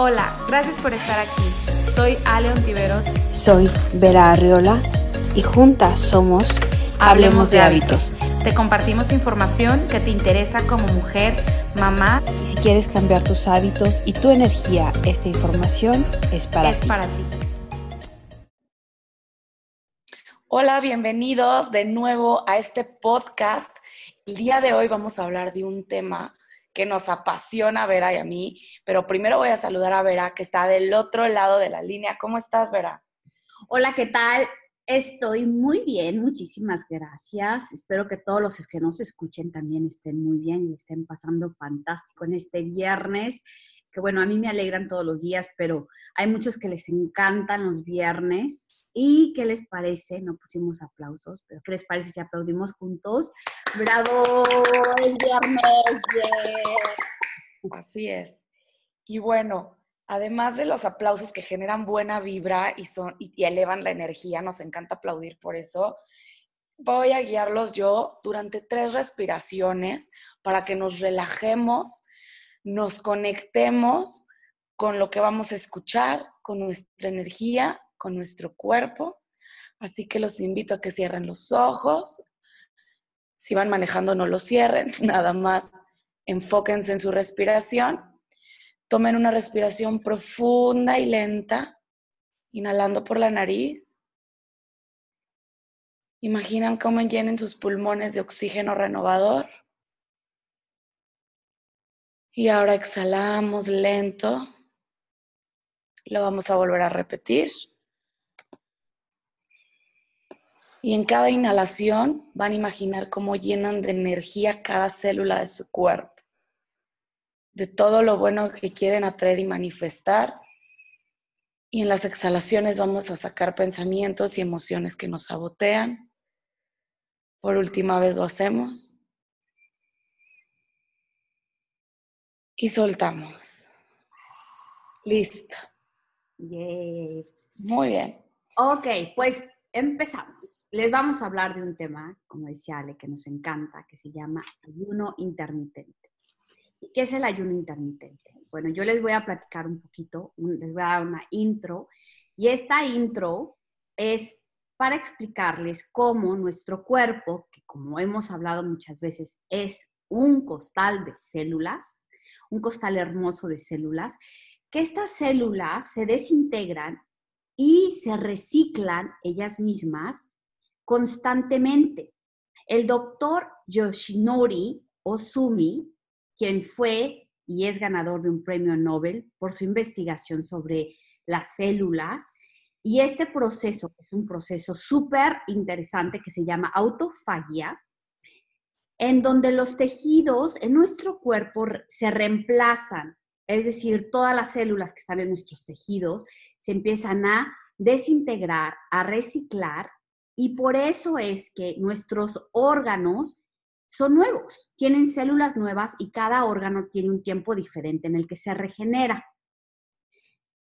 Hola, gracias por estar aquí. Soy Ale Ontiveros. Soy Vera Arriola y juntas somos Hablemos, de, hábitos. Te compartimos información que te interesa como mujer, mamá. Y si quieres cambiar tus hábitos y tu energía, esta información es para es ti. para ti. Hola, bienvenidos de nuevo a este podcast. El día de hoy vamos a hablar de un tema que nos apasiona Vera y a mí, pero primero voy a saludar a Vera, que está del otro lado de la línea. ¿Cómo estás, Vera? Hola, ¿qué tal? Estoy muy bien, muchísimas gracias. Espero que todos los que nos escuchen también estén muy bien y estén pasando fantástico en este viernes, que bueno, a mí me alegran todos los días, pero hay muchos que les encantan los viernes ¿Y qué les parece? No pusimos aplausos, pero ¿qué les parece si aplaudimos juntos? ¡Bravo! ¡Es viernes! Así es. Y bueno, además de los aplausos que generan buena vibra y, son, y elevan la energía, nos encanta aplaudir por eso, voy a guiarlos yo durante tres respiraciones para que nos relajemos, nos conectemos con lo que vamos a escuchar, con nuestra energía con nuestro cuerpo. Así que los invito a que cierren los ojos. Si van manejando, no los cierren, nada más enfóquense en su respiración. Tomen una respiración profunda y lenta, inhalando por la nariz. Imaginan cómo llenen sus pulmones de oxígeno renovador. Y ahora exhalamos lento. Lo vamos a volver a repetir. Y en cada inhalación van a imaginar cómo llenan de energía cada célula de su cuerpo, de todo lo bueno que quieren atraer y manifestar. Y en las exhalaciones vamos a sacar pensamientos y emociones que nos sabotean. Por última vez lo hacemos. Y soltamos. Listo. Muy bien. Ok, pues empezamos. Les vamos a hablar de un tema, como decía Ale, que nos encanta, que se llama ayuno intermitente. qué es el ayuno intermitente? Bueno, yo les voy a platicar un poquito, les voy a dar una intro, y esta intro es para explicarles cómo nuestro cuerpo, que como hemos hablado muchas veces, es un costal de células, un costal hermoso de células, que estas células se desintegran y se reciclan ellas mismas constantemente. El doctor Yoshinori Osumi, quien fue y es ganador de un premio Nobel por su investigación sobre las células, y este proceso es un proceso súper interesante que se llama autofagia, en donde los tejidos en nuestro cuerpo se reemplazan es decir, todas las células que están en nuestros tejidos se empiezan a desintegrar, a reciclar, y por eso es que nuestros órganos son nuevos, tienen células nuevas y cada órgano tiene un tiempo diferente en el que se regenera.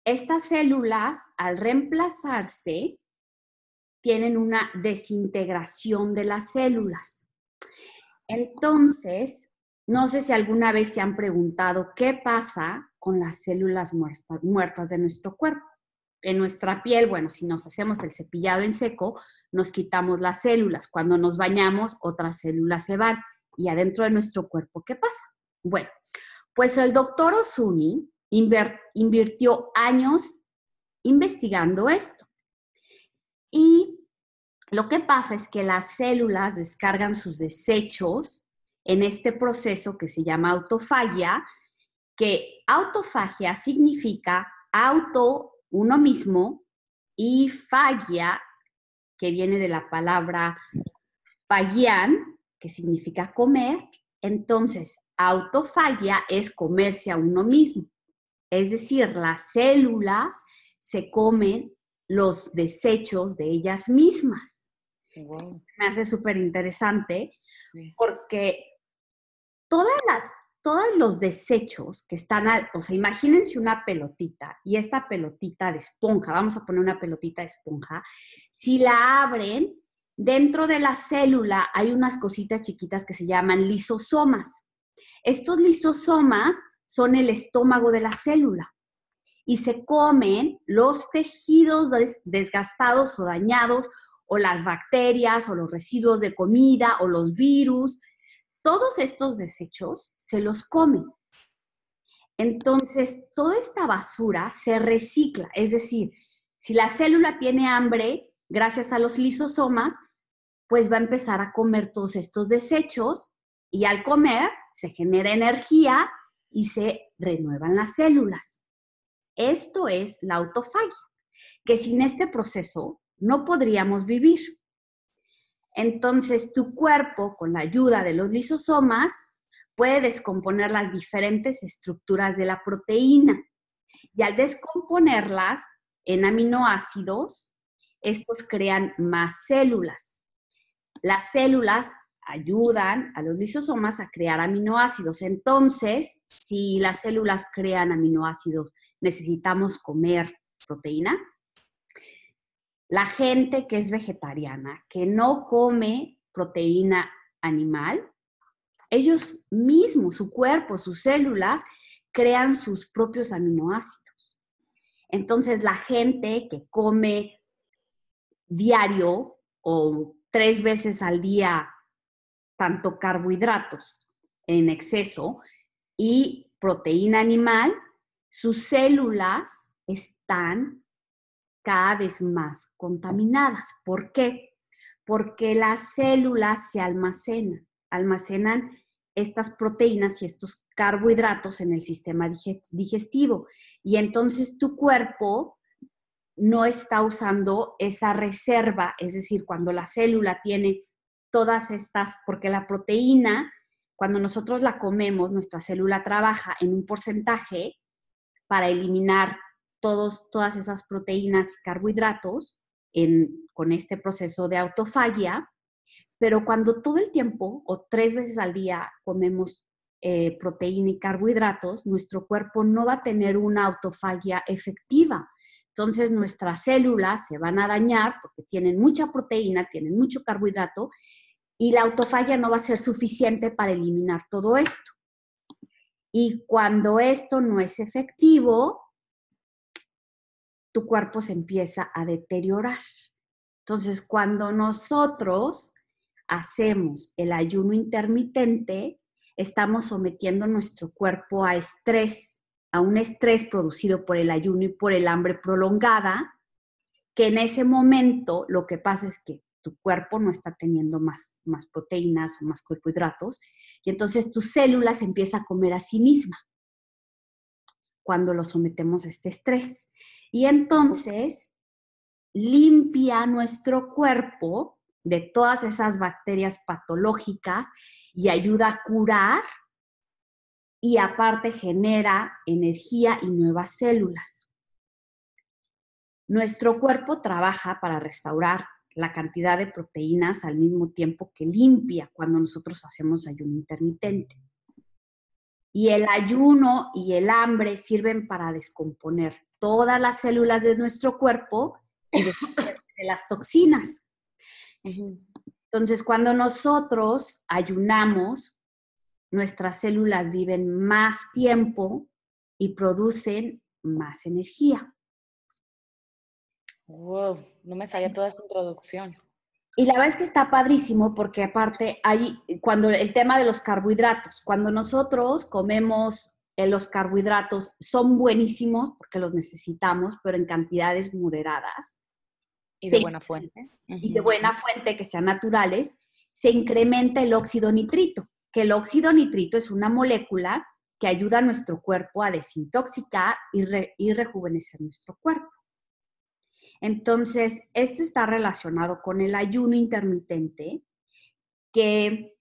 Estas células, al reemplazarse, tienen una desintegración de las células. Entonces, no sé si alguna vez se han preguntado qué pasa con las células muertas, de nuestro cuerpo. En nuestra piel, bueno, si nos hacemos el cepillado en seco, nos quitamos las células. Cuando nos bañamos, otras células se van. Y adentro de nuestro cuerpo, ¿qué pasa? Bueno, pues el doctor Osuni invirtió años investigando esto. Y lo que pasa es que las células descargan sus desechos en este proceso que se llama autofagia, que autofagia significa auto, uno mismo, y fagia, que viene de la palabra fagian, que significa comer. Entonces, autofagia es comerse a uno mismo. Es decir, las células se comen los desechos de ellas mismas. Me hace súper interesante porque todas las, todos los desechos que están, o sea, imagínense una pelotita y esta pelotita de esponja, vamos a poner una pelotita de esponja, si la abren, dentro de la célula hay unas cositas chiquitas que se llaman lisosomas. Estos lisosomas son el estómago de la célula. y se comen los tejidos desgastados o dañados o las bacterias o los residuos de comida o los virus. Todos estos desechos se los comen. Entonces, toda esta basura se recicla, es decir, si la célula tiene hambre, gracias a los lisosomas, pues va a empezar a comer todos estos desechos y al comer se genera energía y se renuevan las células. Esto es la autofagia, que sin este proceso no podríamos vivir. Entonces, tu cuerpo, con la ayuda de los lisosomas, puede descomponer las diferentes estructuras de la proteína. Y al descomponerlas en aminoácidos, estos crean más células. Las células ayudan a los lisosomas a crear aminoácidos. Entonces, si las células crean aminoácidos, necesitamos comer proteína. La gente que es vegetariana, que no come proteína animal, ellos mismos, su cuerpo, sus células, crean sus propios aminoácidos. Entonces, la gente que come diario o tres veces al día tanto carbohidratos en exceso y proteína animal, sus células están cada vez más contaminadas. ¿Por qué? Porque las células se almacenan, almacenan estas proteínas y estos carbohidratos en el sistema digestivo. Y entonces tu cuerpo no está usando esa reserva, es decir, cuando la célula tiene todas estas, porque la proteína, cuando nosotros la comemos, nuestra célula trabaja en un porcentaje para eliminar todos, todas esas proteínas y carbohidratos con este proceso de autofagia, pero cuando todo el tiempo o tres veces al día comemos eh, proteína y carbohidratos, nuestro cuerpo no va a tener una autofagia efectiva. Entonces nuestras células se van a dañar porque tienen mucha proteína, tienen mucho carbohidrato y la autofagia no va a ser suficiente para eliminar todo esto. Y cuando esto no es efectivo, tu cuerpo se empieza a deteriorar. Entonces, cuando nosotros hacemos el ayuno intermitente, estamos sometiendo nuestro cuerpo a estrés, a un estrés producido por el ayuno y por el hambre prolongada, que en ese momento lo que pasa es que tu cuerpo no está teniendo más, más proteínas o más carbohidratos, y entonces tu célula se empieza a comer a sí misma cuando lo sometemos a este estrés. Y entonces limpia nuestro cuerpo de todas esas bacterias patológicas y ayuda a curar y aparte genera energía y nuevas células. Nuestro cuerpo trabaja para restaurar la cantidad de proteínas al mismo tiempo que limpia cuando nosotros hacemos ayuno intermitente. Y el ayuno y el hambre sirven para descomponer todas las células de nuestro cuerpo y de las toxinas. Entonces, cuando nosotros ayunamos, nuestras células viven más tiempo y producen más energía. Wow, no me sabía toda esta introducción. Y la verdad es que está padrísimo porque aparte hay, cuando el tema de los carbohidratos, cuando nosotros comemos eh, los carbohidratos, son buenísimos porque los necesitamos, pero en cantidades moderadas. Y de buena fuente. Y de buena fuente, que sean naturales, se incrementa el óxido nitrito, que el óxido nitrito es una molécula que ayuda a nuestro cuerpo a desintoxicar y, y rejuvenecer nuestro cuerpo. Entonces, esto está relacionado con el ayuno intermitente, que,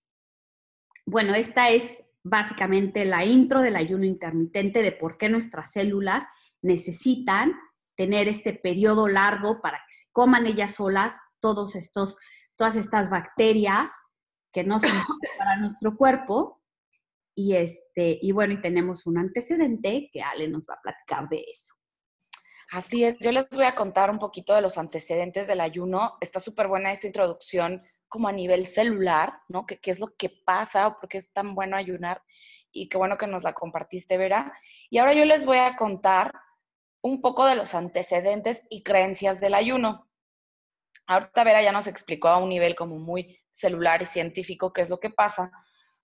bueno, esta es básicamente la intro del ayuno intermitente de por qué nuestras células necesitan tener este periodo largo para que se coman ellas solas todos estos, todas estas bacterias que no son para nuestro cuerpo. Y, este, y bueno, y tenemos un antecedente que Ale nos va a platicar de eso. Así es, yo les voy a contar un poquito de los antecedentes del ayuno. Está súper buena esta introducción como a nivel celular, ¿no? ¿Qué, es lo que pasa o por qué es tan bueno ayunar? Y qué bueno que nos la compartiste, Vera. Y ahora yo les voy a contar un poco de los antecedentes y creencias del ayuno. Ahorita Vera ya nos explicó a un nivel como muy celular y científico qué es lo que pasa,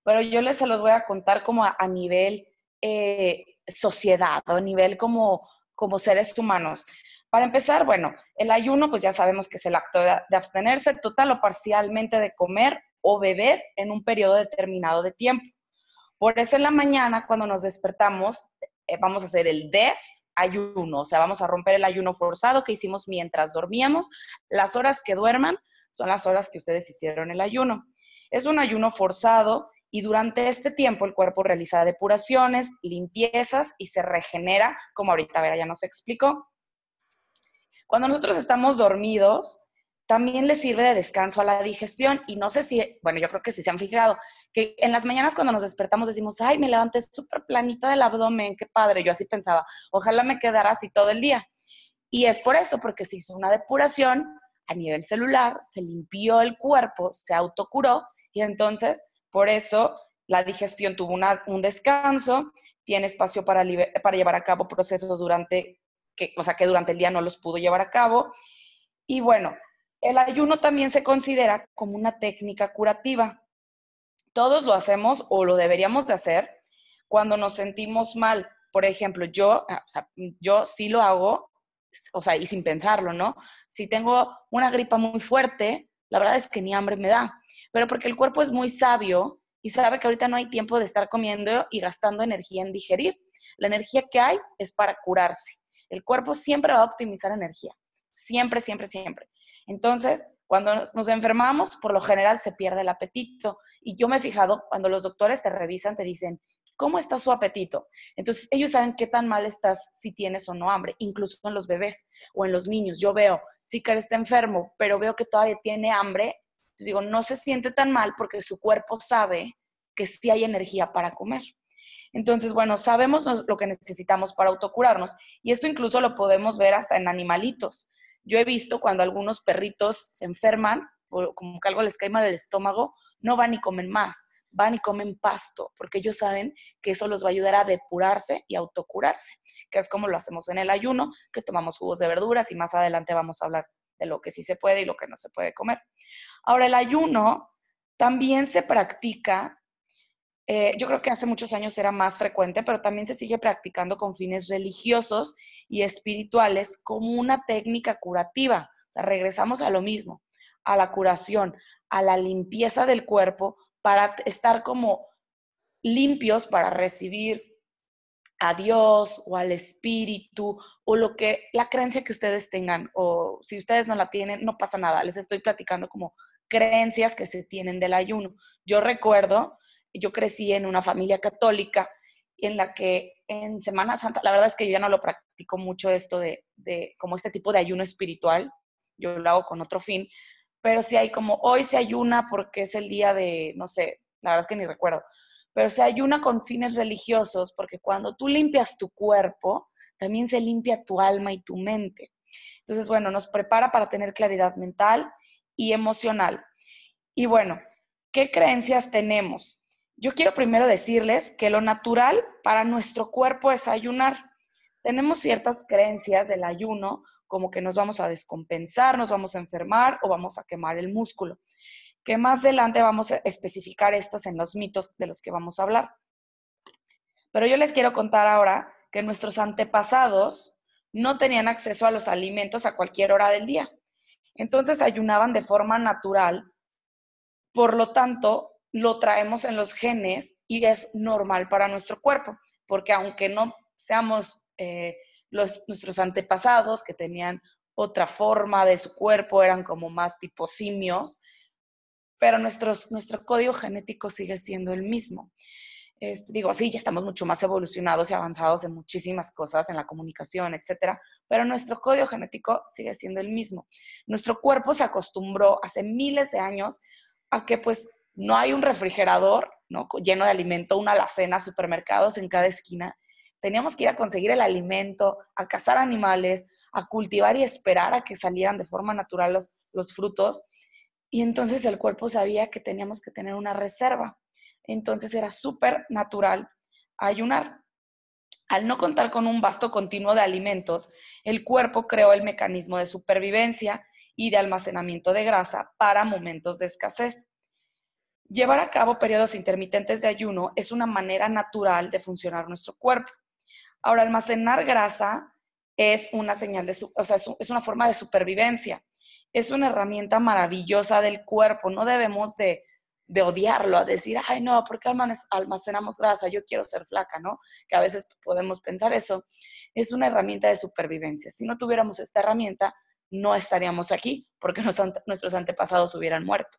pero yo les se los voy a contar como a, nivel eh, sociedad a nivel como, como seres humanos. Para empezar, bueno, el ayuno, pues ya sabemos que es el acto de, abstenerse total o parcialmente de comer o beber en un periodo determinado de tiempo. Por eso en la mañana, cuando nos despertamos, eh, vamos a hacer el desayuno, o sea, vamos a romper el ayuno forzado que hicimos mientras dormíamos. Las horas que duerman son las horas que ustedes hicieron el ayuno. Es un ayuno forzado y durante este tiempo el cuerpo realiza depuraciones, limpiezas y se regenera, como ahorita Vera ya nos explicó. Cuando nosotros estamos dormidos, también le sirve de descanso a la digestión y no sé si, bueno, yo creo que sí se han fijado, que en las mañanas cuando nos despertamos decimos, ay, me levanté súper planita del abdomen, qué padre, yo así pensaba, ojalá me quedara así todo el día. Y es por eso, porque se hizo una depuración a nivel celular, se limpió el cuerpo, se autocuró y entonces por eso la digestión tuvo un descanso, tiene espacio para, llevar a cabo procesos durante que, o sea, que durante el día no los pudo llevar a cabo. Y bueno, el ayuno también se considera como una técnica curativa. Todos lo hacemos o lo deberíamos de hacer cuando nos sentimos mal. Por ejemplo, yo, ah, o yo sí lo hago, o sea, y sin pensarlo, ¿no? Si tengo una gripa muy fuerte, la verdad es que ni hambre me da, pero porque el cuerpo es muy sabio y sabe que ahorita no hay tiempo de estar comiendo y gastando energía en digerir. La energía que hay es para curarse. El cuerpo siempre va a optimizar energía. Siempre, siempre, siempre. Entonces, cuando nos enfermamos, por lo general se pierde el apetito. Y yo me he fijado, cuando los doctores te revisan, te dicen, ¿cómo está su apetito? Entonces, ellos saben qué tan mal estás si tienes o no hambre, incluso en los bebés o en los niños. Yo veo, sí que está enfermo, pero veo que todavía tiene hambre. Entonces digo, no se siente tan mal porque su cuerpo sabe que sí hay energía para comer. Entonces, bueno, sabemos lo que necesitamos para autocurarnos y esto incluso lo podemos ver hasta en animalitos. Yo he visto cuando algunos perritos se enferman o como que algo les cae mal del estómago, no van y comen más, van y comen pasto, porque ellos saben que eso los va a ayudar a depurarse y autocurarse, que es como lo hacemos en el ayuno, que tomamos jugos de verduras y más adelante vamos a hablar de lo que sí se puede y lo que no se puede comer. Ahora, el ayuno también se practica eh, yo creo que hace muchos años era más frecuente, pero también se sigue practicando con fines religiosos y espirituales como una técnica curativa. O sea, regresamos a lo mismo, a la curación, a la limpieza del cuerpo para estar como limpios para recibir a Dios o al Espíritu o lo que, la creencia que ustedes tengan, o si ustedes no la tienen, no pasa nada, les estoy platicando como creencias que se tienen del ayuno. Yo recuerdo yo crecí en una familia católica en la que en Semana Santa, la verdad es que yo ya no lo practico mucho esto de, como este tipo de ayuno espiritual, yo lo hago con otro fin, pero sí hay como hoy se ayuna porque es el día de, no sé, la verdad es que ni recuerdo, pero se ayuna con fines religiosos porque cuando tú limpias tu cuerpo, también se limpia tu alma y tu mente. Entonces, bueno, nos prepara para tener claridad mental y emocional. Y bueno, ¿qué creencias tenemos? Yo quiero primero decirles que lo natural para nuestro cuerpo es ayunar. Tenemos ciertas creencias del ayuno, como que nos vamos a descompensar, nos vamos a enfermar o vamos a quemar el músculo, que más adelante vamos a especificar estas en los mitos de los que vamos a hablar. Pero yo les quiero contar ahora que nuestros antepasados no tenían acceso a los alimentos a cualquier hora del día. Entonces ayunaban de forma natural. Por lo tanto, lo traemos en los genes y es normal para nuestro cuerpo, porque aunque no seamos eh, los, nuestros antepasados que tenían otra forma de su cuerpo, eran como más tipo simios, pero nuestro código genético sigue siendo el mismo. digo, sí, ya estamos mucho más evolucionados y avanzados en muchísimas cosas, en la comunicación, etcétera, pero nuestro código genético sigue siendo el mismo. Nuestro cuerpo se acostumbró hace miles de años a que pues no hay un refrigerador ¿no? lleno de alimento, una alacena, supermercados en cada esquina. Teníamos que ir a conseguir el alimento, a cazar animales, a cultivar y esperar a que salieran de forma natural los, los frutos. Y entonces el cuerpo sabía que teníamos que tener una reserva. Entonces era súper natural ayunar. Al no contar con un vasto continuo de alimentos, el cuerpo creó el mecanismo de supervivencia y de almacenamiento de grasa para momentos de escasez. Llevar a cabo periodos intermitentes de ayuno es una manera natural de funcionar nuestro cuerpo. Ahora, almacenar grasa es una señal de, o sea, es una forma de supervivencia. Es una herramienta maravillosa del cuerpo. No debemos de de odiarlo, a decir, ay no, ¿por qué almacenamos grasa? Yo quiero ser flaca, ¿no? Que a veces podemos pensar eso. Es una herramienta de supervivencia. Si no tuviéramos esta herramienta, no estaríamos aquí porque nuestros antepasados hubieran muerto.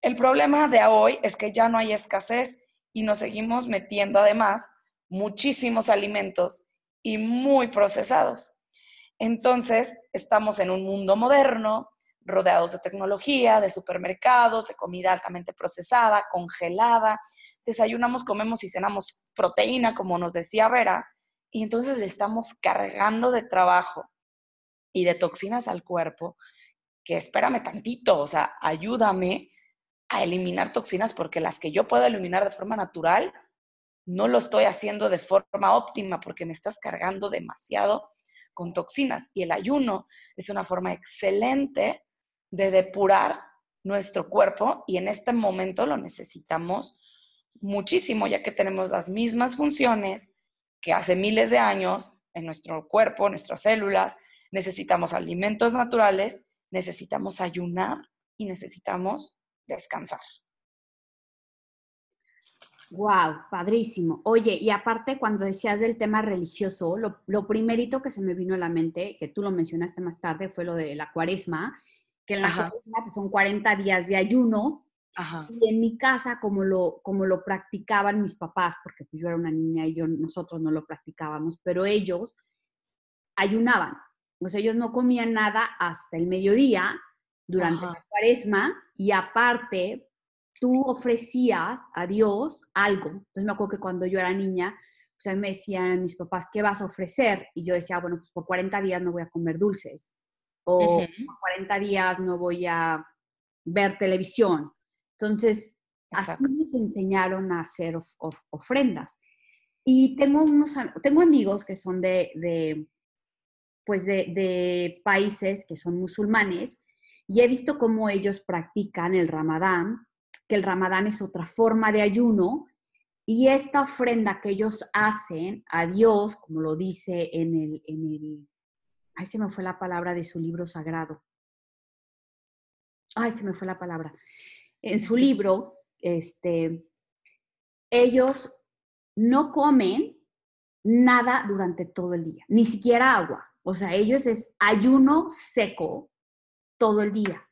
El problema de hoy es que ya no hay escasez y nos seguimos metiendo además muchísimos alimentos y muy procesados. Entonces, estamos en un mundo moderno rodeados de tecnología, de supermercados, de comida altamente procesada, congelada. Desayunamos, comemos y cenamos proteína, como nos decía Vera, y entonces le estamos cargando de trabajo y de toxinas al cuerpo, que espérame tantito, o sea, ayúdame a eliminar toxinas porque las que yo puedo eliminar de forma natural, no lo estoy haciendo de forma óptima porque me estás cargando demasiado con toxinas. Y el ayuno es una forma excelente de depurar nuestro cuerpo y en este momento lo necesitamos muchísimo, ya que tenemos las mismas funciones que hace miles de años en nuestro cuerpo, nuestras células, necesitamos alimentos naturales, necesitamos ayunar y necesitamos descansar. Wow, padrísimo. Oye, y aparte cuando decías del tema religioso, lo, lo, primerito que se me vino a la mente, que tú lo mencionaste más tarde, fue lo de la cuaresma, que en la pues, son 40 días de ayuno. Y en mi casa, como lo, como lo practicaban mis papás, porque pues yo era una niña y yo, nosotros no lo practicábamos, pero ellos ayunaban. O sea, ellos no comían nada hasta el mediodía durante la cuaresma y aparte tú ofrecías a Dios algo. Entonces me acuerdo que cuando yo era niña, me decían mis papás, ¿qué vas a ofrecer? Y yo decía, bueno, pues por 40 días no voy a comer dulces o 40 días no voy a ver televisión. Entonces, así nos enseñaron a hacer ofrendas. Y tengo, unos, tengo amigos que son de, pues de, de, países que son musulmanes y he visto cómo ellos practican el ramadán, que el ramadán es otra forma de ayuno y esta ofrenda que ellos hacen a Dios, como lo dice en el, en el se me fue la palabra de su libro sagrado. Ay, se me fue la palabra. En su libro, este, ellos no comen nada durante todo el día, ni siquiera agua. O sea, ellos es ayuno seco todo el día.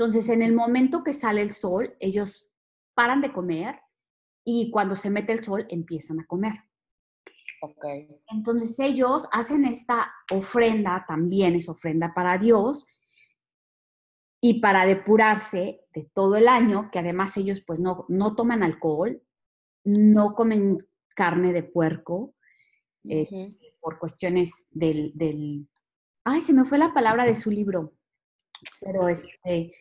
Entonces, en el momento que sale el sol, ellos paran de comer y cuando se mete el sol empiezan a comer. Entonces ellos hacen esta ofrenda, también es ofrenda para Dios, y para depurarse de todo el año, que además ellos pues no, no toman alcohol, no comen carne de puerco, este, por cuestiones del, del, Ay, se me fue la palabra de su libro, pero este...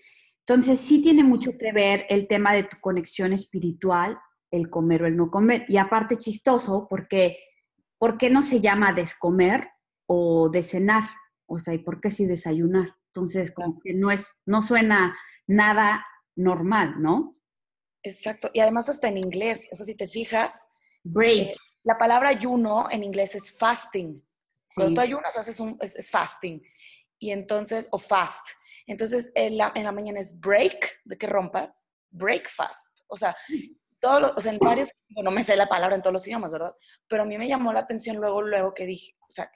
Entonces sí tiene mucho que ver el tema de tu conexión espiritual, el comer o el no comer. Y aparte chistoso porque ¿por qué no se llama descomer o cenar? O sea, ¿y por qué sí desayunar? Entonces, como que no es, no suena nada normal, ¿no? Exacto. Y además hasta en inglés, o sea, si te fijas, break. Eh, la palabra ayuno en inglés es fasting. Cuando tú ayunas, haces un, es, fasting. Y entonces, o fast. Entonces, en la, en la mañana es break, de que rompas, breakfast. O sea, todos o sea, en varios, no me sé la palabra en todos los idiomas, ¿verdad? Pero a mí me llamó la atención luego, luego que dije, o sea,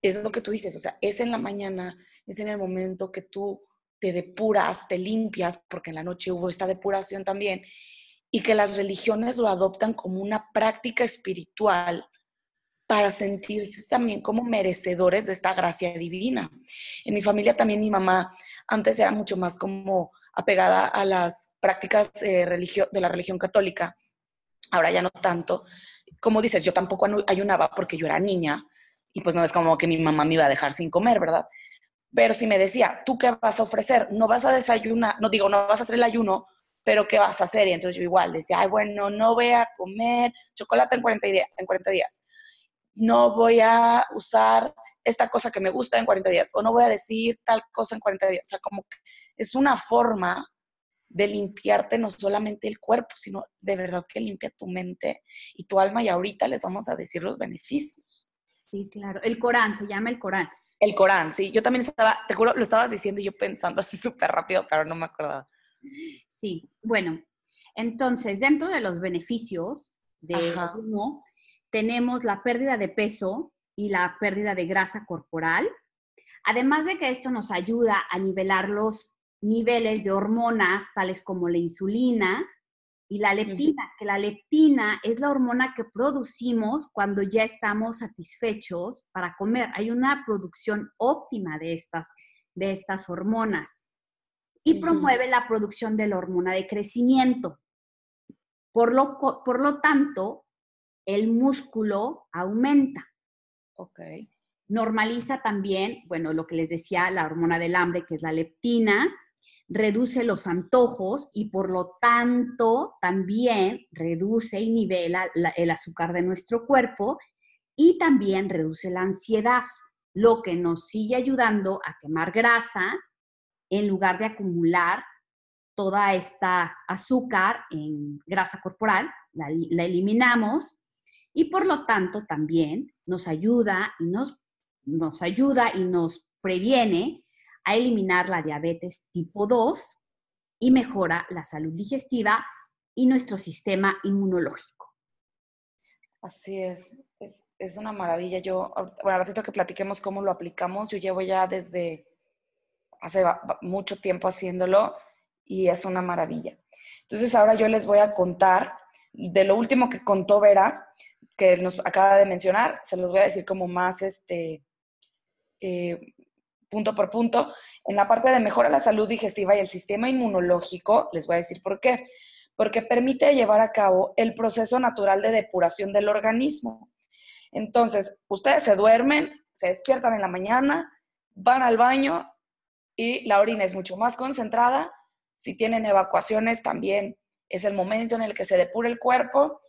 es lo que tú dices, o sea, es en la mañana, es en el momento que tú te depuras, te limpias, porque en la noche hubo esta depuración también, y que las religiones lo adoptan como una práctica espiritual para sentirse también como merecedores de esta gracia divina. En mi familia también mi mamá antes era mucho más como apegada a las prácticas eh, de la religión católica, ahora ya no tanto. Como dices, yo tampoco ayunaba porque yo era niña y pues no es como que mi mamá me iba a dejar sin comer, ¿verdad? Pero si me decía, ¿tú qué vas a ofrecer? No vas a desayunar, no digo, no vas a hacer el ayuno pero ¿qué vas a hacer? Y entonces yo igual decía, ay, bueno, no voy a comer chocolate en 40 días. En 40 días. No voy a usar esta cosa que me gusta en 40 días, o no voy a decir tal cosa en 40 días. O sea, como que es una forma de limpiarte no solamente el cuerpo, sino de verdad que limpia tu mente y tu alma. Y ahorita les vamos a decir los beneficios. Sí, claro. El Corán, se llama el Corán. El Corán, sí. Yo también estaba, te juro, lo estabas diciendo y yo pensando así súper rápido, pero no me acordaba. Sí, bueno. Entonces, dentro de los beneficios de humo, tenemos la pérdida de peso y la pérdida de grasa corporal. Además de que esto nos ayuda a nivelar los niveles de hormonas tales como la insulina y la leptina, que la leptina es la hormona que producimos cuando ya estamos satisfechos para comer. Hay una producción óptima de estas, de estas hormonas y promueve la producción de la hormona de crecimiento. Por lo, por lo tanto, el músculo aumenta. Ok. Normaliza también, bueno, lo que les decía, la hormona del hambre, que es la leptina, reduce los antojos y por lo tanto también reduce y nivela el azúcar de nuestro cuerpo y también reduce la ansiedad, lo que nos sigue ayudando a quemar grasa en lugar de acumular toda esta azúcar en grasa corporal, la, la eliminamos y por lo tanto también nos ayuda y nos, nos ayuda y nos previene a eliminar la diabetes tipo 2 y mejora la salud digestiva y nuestro sistema inmunológico. Así es, es, una maravilla. Yo, bueno, ratito que platiquemos cómo lo aplicamos, yo llevo ya desde hace mucho tiempo haciéndolo y es una maravilla. Entonces ahora yo les voy a contar de lo último que contó Vera, que nos acaba de mencionar, se los voy a decir como más este, eh, punto por punto. En la parte de mejora la salud digestiva y el sistema inmunológico, les voy a decir por qué. Porque permite llevar a cabo el proceso natural de depuración del organismo. Entonces, ustedes se duermen, se despiertan en la mañana, van al baño y la orina es mucho más concentrada. Si tienen evacuaciones, también es el momento en el que se depura el cuerpo.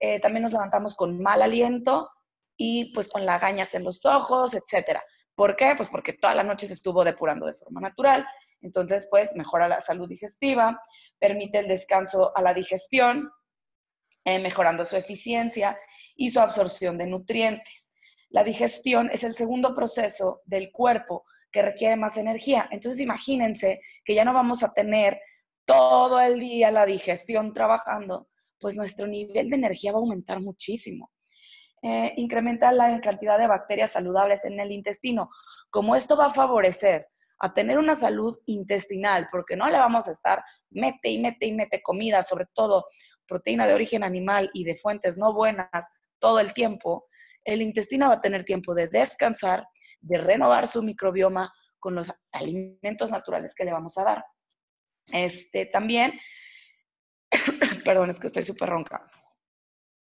Eh, también nos levantamos con mal aliento y pues con lagañas en los ojos, etcétera. ¿Por qué? Pues porque toda la noche se estuvo depurando de forma natural. Entonces, pues mejora la salud digestiva, permite el descanso a la digestión, eh, mejorando su eficiencia y su absorción de nutrientes. La digestión es el segundo proceso del cuerpo que requiere más energía. Entonces, imagínense que ya no vamos a tener todo el día la digestión trabajando, pues nuestro nivel de energía va a aumentar muchísimo. Eh, incrementa la cantidad de bacterias saludables en el intestino. Como esto va a favorecer a tener una salud intestinal, porque no le vamos a estar mete y mete y mete comida, sobre todo proteína de origen animal y de fuentes no buenas todo el tiempo, el intestino va a tener tiempo de descansar, de renovar su microbioma con los alimentos naturales que le vamos a dar. Este, también, perdón, es que estoy súper ronca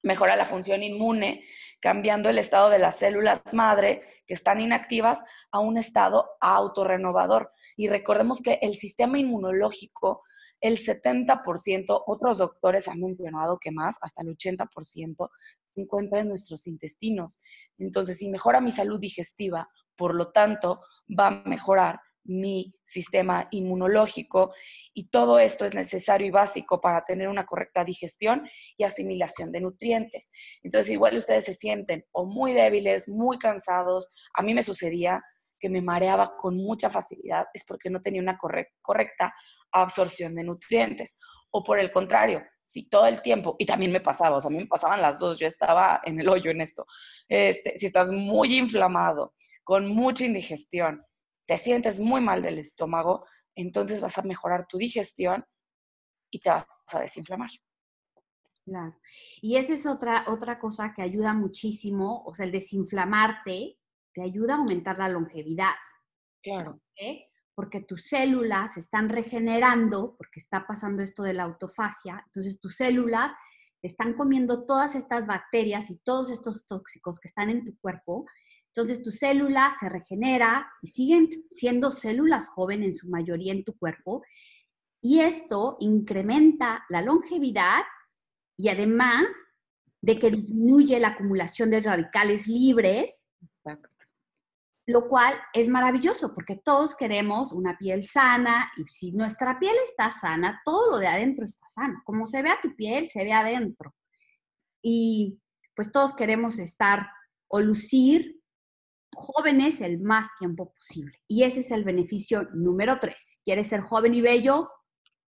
mejora la función inmune, cambiando el estado de las células madre que están inactivas a un estado autorrenovador. Y recordemos que el sistema inmunológico, el 70%, otros doctores han mencionado que más, hasta el 80%, se encuentra en nuestros intestinos. Entonces, si mejora mi salud digestiva, por lo tanto, va a mejorar mi sistema inmunológico y todo esto es necesario y básico para tener una correcta digestión y asimilación de nutrientes. Entonces, igual ustedes se sienten o muy débiles, muy cansados, a mí me sucedía que me mareaba con mucha facilidad, es porque no tenía una correcta absorción de nutrientes. O por el contrario, si todo el tiempo, y también me pasaba, o sea, a mí me pasaban las dos, yo estaba en el hoyo en esto, este, si estás muy inflamado, con mucha indigestión, te sientes muy mal del estómago, entonces vas a mejorar tu digestión y te vas a desinflamar. Claro. Y esa es otra, otra cosa que ayuda muchísimo, o sea, el desinflamarte te ayuda a aumentar la longevidad. Claro. Porque tus células se están regenerando, porque está pasando esto de la autofasia, entonces tus células están comiendo todas estas bacterias y todos estos tóxicos que están en tu cuerpo entonces tu célula se regenera y siguen siendo células jóvenes en su mayoría en tu cuerpo Y esto incrementa la longevidad y además de que disminuye la acumulación de radicales libres, lo cual es maravilloso porque todos queremos una piel sana y si nuestra piel está sana, todo lo de adentro está sano. Como se ve a tu piel, se ve adentro. Y pues todos queremos estar o lucir jóvenes el más tiempo posible. Y ese es el beneficio número tres. ¿Quieres ser joven y bello?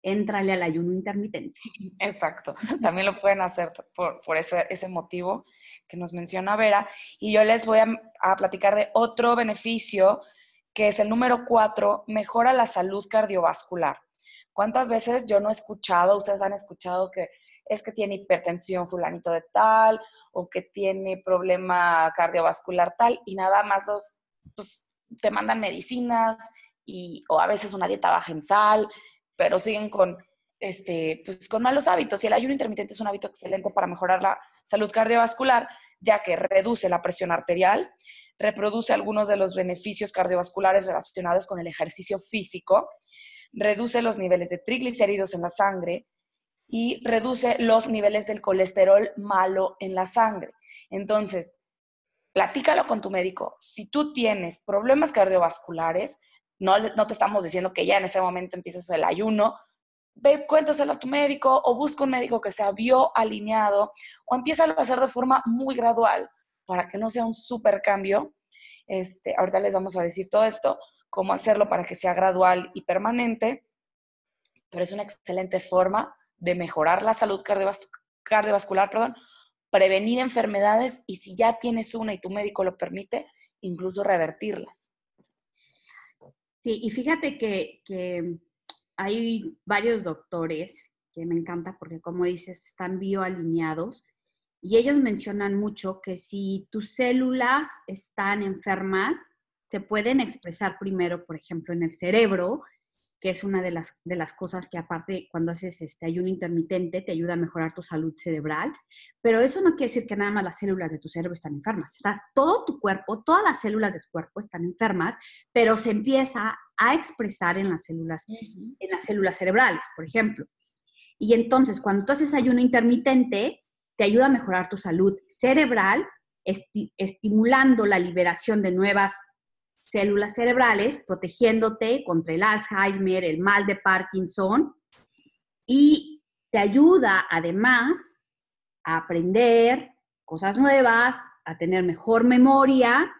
Éntrale al ayuno intermitente. Exacto. También lo pueden hacer por, ese, ese, motivo que nos menciona Vera. Y yo les voy a, a platicar de otro beneficio que es el número cuatro, mejora la salud cardiovascular. ¿Cuántas veces yo no he escuchado, ustedes han escuchado que es que tiene hipertensión fulanito de tal o que tiene problema cardiovascular tal y nada más los, pues, te mandan medicinas y, o a veces una dieta baja en sal, pero siguen con, este, pues, con malos hábitos. Y el ayuno intermitente es un hábito excelente para mejorar la salud cardiovascular, ya que reduce la presión arterial, reproduce algunos de los beneficios cardiovasculares relacionados con el ejercicio físico, reduce los niveles de triglicéridos en la sangre, y reduce los niveles del colesterol malo en la sangre. Entonces, platícalo con tu médico. Si tú tienes problemas cardiovasculares, no, te estamos diciendo que ya en este momento empieces el ayuno, ve, cuéntaselo a tu médico o busca un médico que sea bioalineado o empieza a hacer de forma muy gradual para que no sea un super cambio. Este, ahorita les vamos a decir todo esto, cómo hacerlo para que sea gradual y permanente, pero es una excelente forma de mejorar la salud cardiovascular, perdón, prevenir enfermedades y si ya tienes una y tu médico lo permite, incluso revertirlas. Sí, y fíjate que, que hay varios doctores que me encanta porque como dices, están bioalineados y ellos mencionan mucho que si tus células están enfermas, se pueden expresar primero, por ejemplo, en el cerebro que es una de las, de las cosas que aparte cuando haces este ayuno intermitente te ayuda a mejorar tu salud cerebral, pero eso no quiere decir que nada más las células de tu cerebro están enfermas, está todo tu cuerpo, todas las células de tu cuerpo están enfermas, pero se empieza a expresar en las células, en las células cerebrales, por ejemplo. Y entonces, cuando tú haces ayuno intermitente, te ayuda a mejorar tu salud cerebral, estimulando la liberación de nuevas células cerebrales, protegiéndote contra el Alzheimer, el mal de Parkinson, y te ayuda además a aprender cosas nuevas, a tener mejor memoria.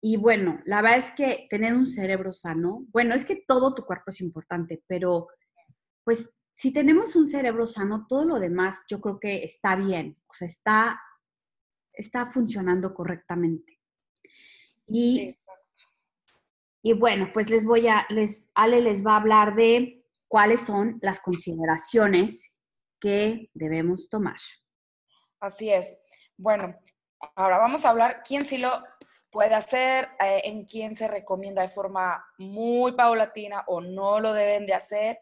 Y bueno, la verdad es que tener un cerebro sano, bueno, es que todo tu cuerpo es importante, pero pues si tenemos un cerebro sano, todo lo demás yo creo que está bien, o sea, está, está funcionando correctamente. Y y bueno, pues les voy a, les, Ale les va a hablar de cuáles son las consideraciones que debemos tomar. Así es. Bueno, ahora vamos a hablar quién sí lo puede hacer, eh, en quién se recomienda de forma muy paulatina o no lo deben de hacer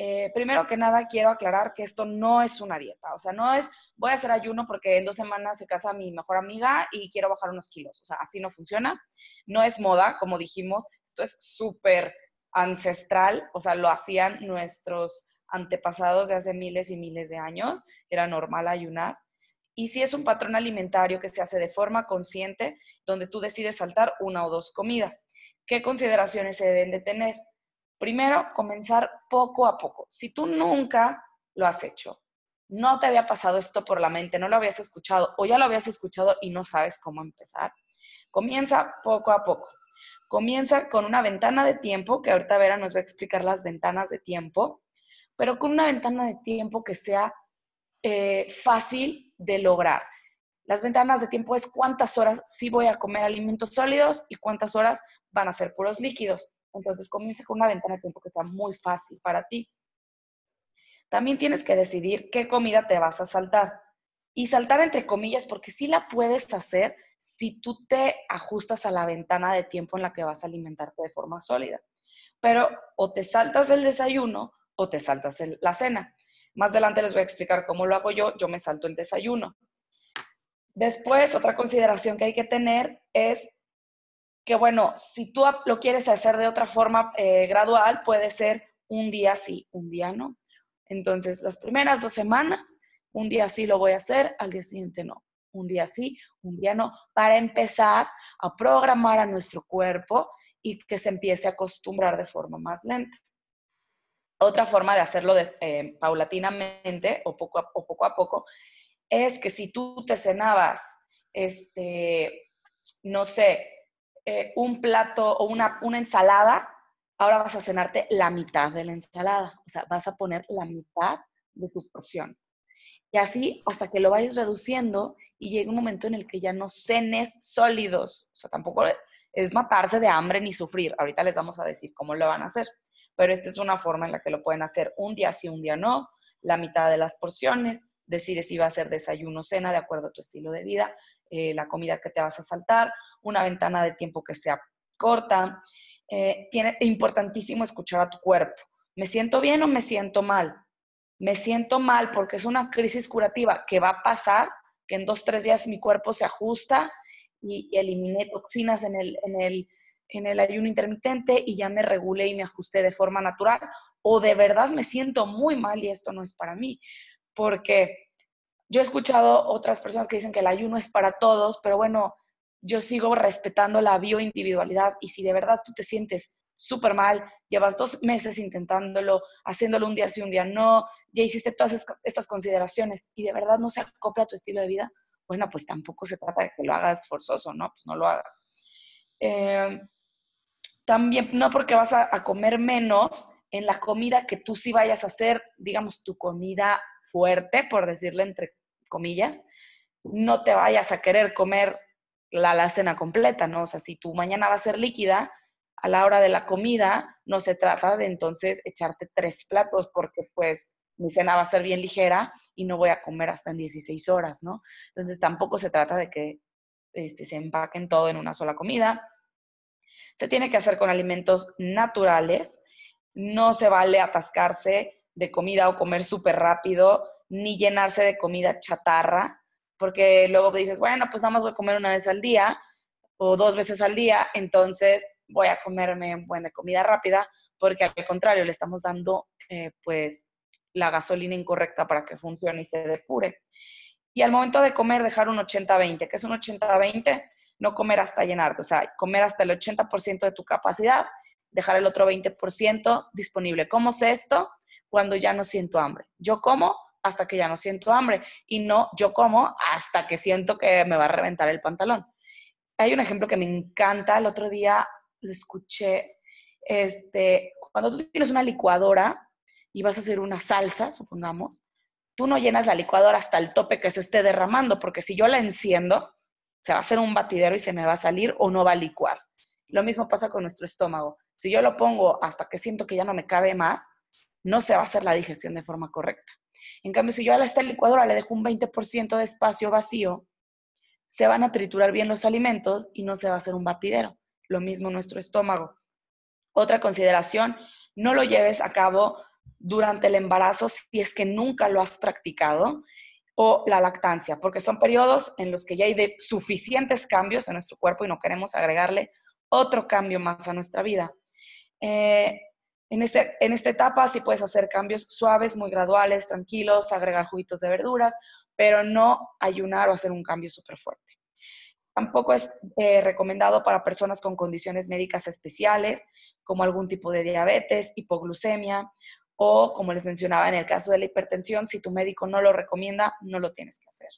eh, primero que nada, quiero aclarar que esto no es una dieta. O sea, no es voy a hacer ayuno porque en dos semanas se casa mi mejor amiga y quiero bajar unos kilos. O sea, así no funciona. No es moda, como dijimos. Esto es súper ancestral. O sea, lo hacían nuestros antepasados de hace miles y miles de años. Era normal ayunar. Y si es un patrón alimentario que se hace de forma consciente, donde tú decides saltar una o dos comidas. ¿Qué consideraciones se deben de tener? Primero, comenzar poco a poco. Si tú nunca lo has hecho, no te había pasado esto por la mente, no lo habías escuchado o ya lo habías escuchado y no sabes cómo empezar, comienza poco a poco. Comienza con una ventana de tiempo, que ahorita Vera nos va a explicar las ventanas de tiempo, pero con una ventana de tiempo que sea eh, fácil de lograr. Las ventanas de tiempo es cuántas horas sí voy a comer alimentos sólidos y cuántas horas van a ser puros líquidos. Entonces comienza con una ventana de tiempo que sea muy fácil para ti. También tienes que decidir qué comida te vas a saltar. Y saltar entre comillas, porque sí la puedes hacer si tú te ajustas a la ventana de tiempo en la que vas a alimentarte de forma sólida. Pero o te saltas el desayuno o te saltas la cena. Más adelante les voy a explicar cómo lo hago yo. Yo me salto el desayuno. Después, otra consideración que hay que tener es que bueno, si tú lo quieres hacer de otra forma eh, gradual, puede ser un día sí, un día no. Entonces, las primeras dos semanas, un día sí lo voy a hacer, al día siguiente no. Un día sí, un día no, para empezar a programar a nuestro cuerpo y que se empiece a acostumbrar de forma más lenta. Otra forma de hacerlo eh, paulatinamente o poco, a, poco a poco es que si tú te cenabas, este, no sé, eh, un plato o una, una ensalada, ahora vas a cenarte la mitad de la ensalada. O sea, vas a poner la mitad de tu porción. Y así hasta que lo vayas reduciendo y llegue un momento en el que ya no cenes sólidos. O sea, tampoco es matarse de hambre ni sufrir. Ahorita les vamos a decir cómo lo van a hacer pero esta es una forma en la que lo pueden hacer un día sí, un día no, la mitad de las porciones, decides si va a ser desayuno o cena de acuerdo a tu estilo de vida, eh, la comida que te vas a saltar, una ventana de tiempo que sea corta. Eh, tiene importantísimo escuchar a tu cuerpo. ¿Me siento bien o me siento mal? Me siento mal porque es una crisis curativa que va a pasar, que en dos, tres días mi cuerpo se ajusta y, y eliminé toxinas en el, en el en el ayuno intermitente y ya me regulé y me ajusté de forma natural, o de verdad me siento muy mal y esto no es para mí, porque yo he escuchado otras personas que dicen que el ayuno es para todos, pero bueno, yo sigo respetando la bioindividualidad y si de verdad tú te sientes súper mal, llevas dos meses intentándolo, haciéndolo un día sí, un día no, ya hiciste todas estas consideraciones y de verdad no se acopla a tu estilo de vida, bueno, pues tampoco se trata de que lo hagas forzoso, ¿no? Pues no lo hagas. Eh, también, no porque vas a, comer menos en la comida que tú sí vayas a hacer, digamos, tu comida fuerte, por decirle entre comillas, no te vayas a querer comer la alacena completa, ¿no? O sea, si tu mañana va a ser líquida, a la hora de la comida no se trata de entonces echarte tres platos porque pues mi cena va a ser bien ligera y no voy a comer hasta en 16 horas, ¿no? Entonces tampoco se trata de que este, se empaquen todo en una sola comida se tiene que hacer con alimentos naturales, no se vale atascarse de comida o comer súper rápido, ni llenarse de comida chatarra, porque luego dices, bueno, pues nada más voy a comer una vez al día o dos veces al día, entonces voy a comerme buena comida rápida, porque al contrario, le estamos dando eh, pues la gasolina incorrecta para que funcione y se depure. Y al momento de comer, dejar un 80-20. ¿Qué es un 80-20? no comer hasta llenarte, o sea, comer hasta el 80% de tu capacidad, dejar el otro 20% disponible. ¿Cómo sé esto? Cuando ya no siento hambre. Yo como hasta que ya no siento hambre y no yo como hasta que siento que me va a reventar el pantalón. Hay un ejemplo que me encanta, el otro día lo escuché, este, cuando tú tienes una licuadora y vas a hacer una salsa, supongamos, tú no llenas la licuadora hasta el tope que se esté derramando, porque si yo la enciendo, se va a hacer un batidero y se me va a salir o no va a licuar. Lo mismo pasa con nuestro estómago. Si yo lo pongo hasta que siento que ya no me cabe más, no se va a hacer la digestión de forma correcta. En cambio, si yo a esta licuadora le dejo un 20% de espacio vacío, se van a triturar bien los alimentos y no se va a hacer un batidero. Lo mismo nuestro estómago. Otra consideración, no lo lleves a cabo durante el embarazo si es que nunca lo has practicado o la lactancia, porque son periodos en los que ya hay de suficientes cambios en nuestro cuerpo y no queremos agregarle otro cambio más a nuestra vida. Eh, en, este, en esta etapa sí puedes hacer cambios suaves, muy graduales, tranquilos, agregar juguitos de verduras, pero no ayunar o hacer un cambio súper fuerte. Tampoco es eh, recomendado para personas con condiciones médicas especiales, como algún tipo de diabetes, hipoglucemia o, como les mencionaba, en el caso de la hipertensión, si tu médico no lo recomienda, no lo tienes que hacer.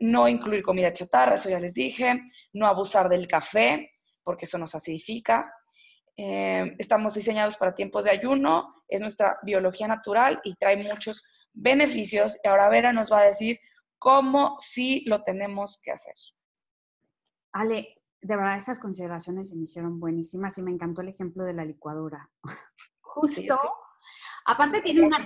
No incluir comida chatarra, eso ya les dije. No abusar del café, porque eso nos acidifica. Eh, estamos diseñados para tiempos de ayuno, es nuestra biología natural y trae muchos beneficios. Y ahora Vera nos va a decir cómo sí lo tenemos que hacer. Ale, de verdad esas consideraciones se me hicieron buenísimas y me encantó el ejemplo de la licuadora. Justo Aparte tiene una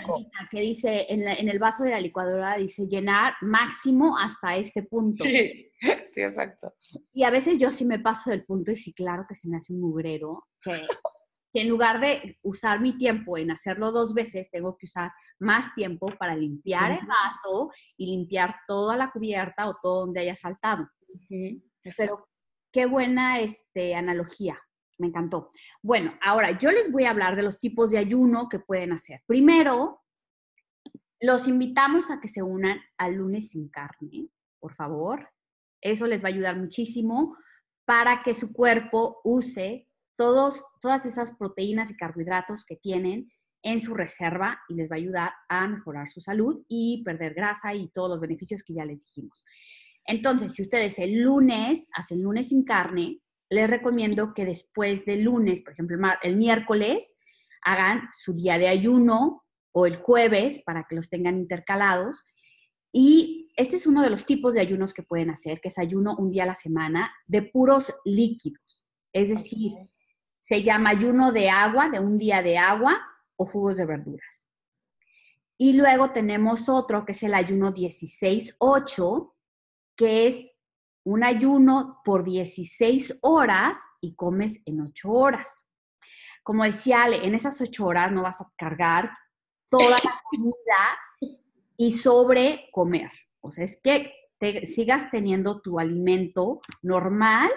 que dice, en, el vaso de la licuadora dice llenar máximo hasta este punto. Sí, sí, exacto. Y a veces yo sí me paso del punto y sí, claro que se me hace un mugrero, que, en lugar de usar mi tiempo en hacerlo dos veces, tengo que usar más tiempo para limpiar el vaso y limpiar toda la cubierta o todo donde haya saltado. Pero qué buena este, analogía. Me encantó. Bueno, ahora yo les voy a hablar de los tipos de ayuno que pueden hacer. Primero, los invitamos a que se unan al lunes sin carne, por favor. Eso les va a ayudar muchísimo para que su cuerpo use todos, todas esas proteínas y carbohidratos que tienen en su reserva y les va a ayudar a mejorar su salud y perder grasa y todos los beneficios que ya les dijimos. Entonces, si ustedes el lunes hacen lunes sin carne, les recomiendo que después del lunes, por ejemplo, el miércoles, hagan su día de ayuno o el jueves para que los tengan intercalados. Y este es uno de los tipos de ayunos que pueden hacer, que es ayuno un día a la semana de puros líquidos. Es decir, se llama ayuno de agua, de un día de agua o jugos de verduras. Y luego tenemos otro que es el ayuno 16-8, que es un ayuno por 16 horas y comes en 8 horas. Como decía Ale, en esas 8 horas no vas a cargar toda la comida y sobre comer. O sea, es que te sigas teniendo tu alimento normal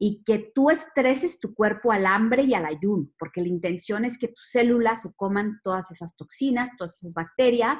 y que tú estreses tu cuerpo al hambre y al ayuno, porque la intención es que tus células se coman todas esas toxinas, todas esas bacterias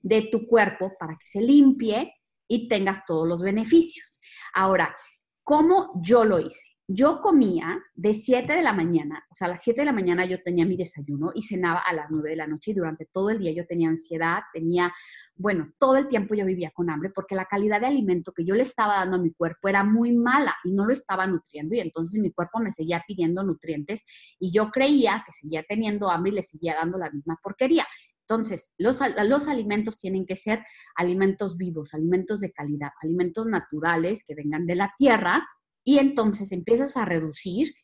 de tu cuerpo para que se limpie y tengas todos los beneficios. Ahora, ¿cómo yo lo hice? Yo comía de 7 de la mañana, o sea, a las 7 de la mañana yo tenía mi desayuno y cenaba a las 9 de la noche y durante todo el día yo tenía ansiedad, tenía, bueno, todo el tiempo yo vivía con hambre porque la calidad de alimento que yo le estaba dando a mi cuerpo era muy mala y no lo estaba nutriendo y entonces mi cuerpo me seguía pidiendo nutrientes y yo creía que seguía teniendo hambre y le seguía dando la misma porquería. Entonces, los, los, alimentos tienen que ser alimentos vivos, alimentos de calidad, alimentos naturales que vengan de la tierra y entonces empiezas a reducir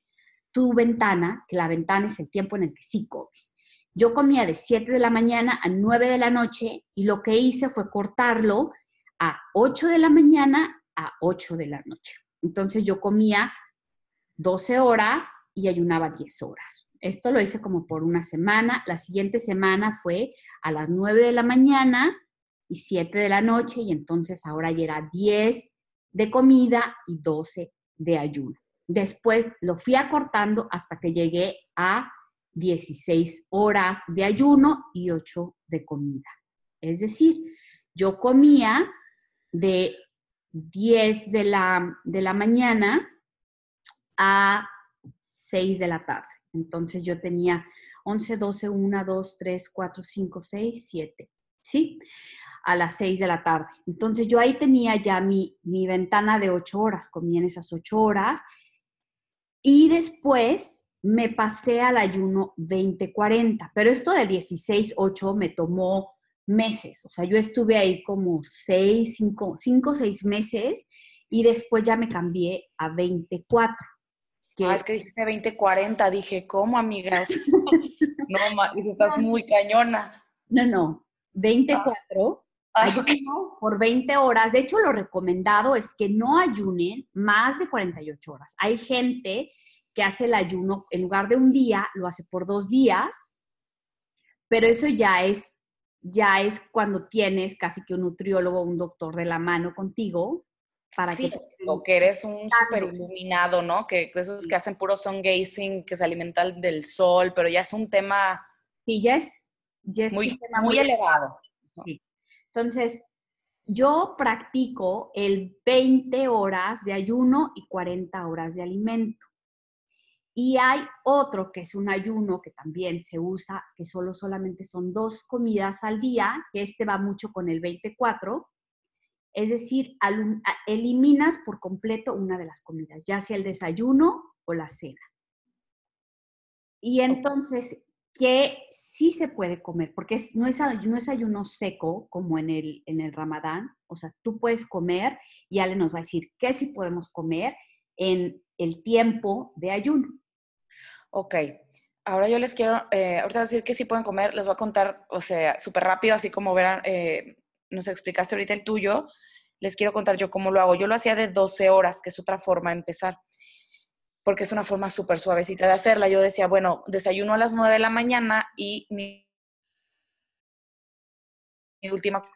tu ventana, que la ventana es el tiempo en el que sí comes. Yo comía de 7 de la mañana a 9 de la noche y lo que hice fue cortarlo a 8 de la mañana a 8 de la noche. Entonces yo comía 12 horas y ayunaba 10 horas. Esto lo hice como por una semana. La siguiente semana fue a las 9 de la mañana y 7 de la noche y entonces ahora ya era 10 de comida y 12 de ayuno. Después lo fui acortando hasta que llegué a 16 horas de ayuno y 8 de comida. Es decir, yo comía de 10 de la, de la mañana a 6 de la tarde. Entonces yo tenía 11, 12, 1, 2, 3, 4, 5, 6, 7, ¿sí? A las 6 de la tarde. Entonces yo ahí tenía ya mi, mi ventana de 8 horas, comí en esas 8 horas. Y después me pasé al ayuno 20-40, pero esto de 16-8 me tomó meses, o sea, yo estuve ahí como 6, 5, 5, 6 meses y después ya me cambié a 24. Ah, es que dijiste 2040, dije, ¿cómo, amigas? no, estás muy cañona. No, no, 24, ah. por 20 horas. De hecho, lo recomendado es que no ayunen más de 48 horas. Hay gente que hace el ayuno, en lugar de un día, lo hace por dos días, pero eso ya es, ya es cuando tienes casi que un nutriólogo, un doctor de la mano contigo, para que... O que eres un súper iluminado, ¿no? Que esos que hacen puro sun gazing, que se alimentan del sol, pero ya es un tema... Sí, ya es, muy, muy, elevado. Entonces, yo practico el 20 horas de ayuno y 40 horas de alimento. Y hay otro que es un ayuno que también se usa, que solo solamente son dos comidas al día, que este va mucho con el 24, es decir, eliminas por completo una de las comidas, ya sea el desayuno o la cena. Y entonces, ¿qué sí se puede comer? Porque no, es, no es ayuno seco como en el, en el ramadán. O sea, tú puedes comer y Ale nos va a decir qué sí podemos comer en el tiempo de ayuno. Ok, ahora yo les quiero, eh, ahorita decir que sí pueden comer, les voy a contar, o sea, súper rápido, así como verán, eh, nos explicaste ahorita el tuyo les quiero contar yo cómo lo hago. Yo lo hacía de 12 horas, que es otra forma de empezar, porque es una forma súper suavecita de hacerla. Yo decía, bueno, desayuno a las 9 de la mañana y mi, última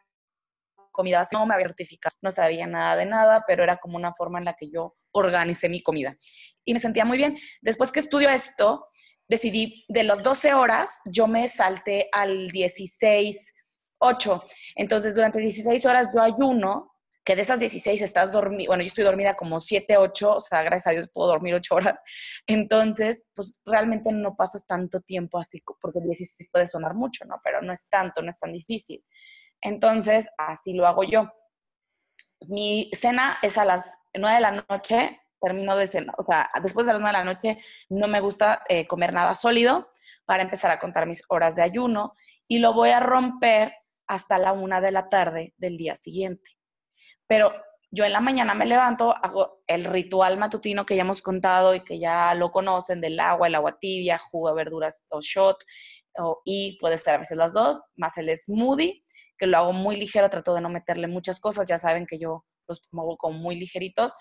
comida no me había certificado, no sabía nada de nada, pero era como una forma en la que yo organicé mi comida. Y me sentía muy bien. Después que estudio esto, decidí de las 12 horas, yo me salté al 16, 8. Entonces, durante 16 horas yo ayuno, que de esas 16 estás dormida, bueno, yo estoy dormida como 7, 8, o sea, gracias a Dios puedo dormir 8 horas. Entonces, pues realmente no pasas tanto tiempo así, porque 16 puede sonar mucho, ¿no? Pero no es tanto, no es tan difícil. Entonces, así lo hago yo. Mi cena es a las 9 de la noche, termino de cenar, o sea, después de las 9 de la noche no me gusta eh, comer nada sólido para empezar a contar mis horas de ayuno y lo voy a romper hasta la 1 de la tarde del día siguiente. Pero yo en la mañana me levanto, hago el ritual matutino que ya hemos contado y que ya lo conocen del agua, el agua tibia, jugo de verduras o shot, y puede ser a veces las dos, más el smoothie que lo hago muy ligero, trato de no meterle muchas cosas, ya saben que yo los pongo como muy ligeritos.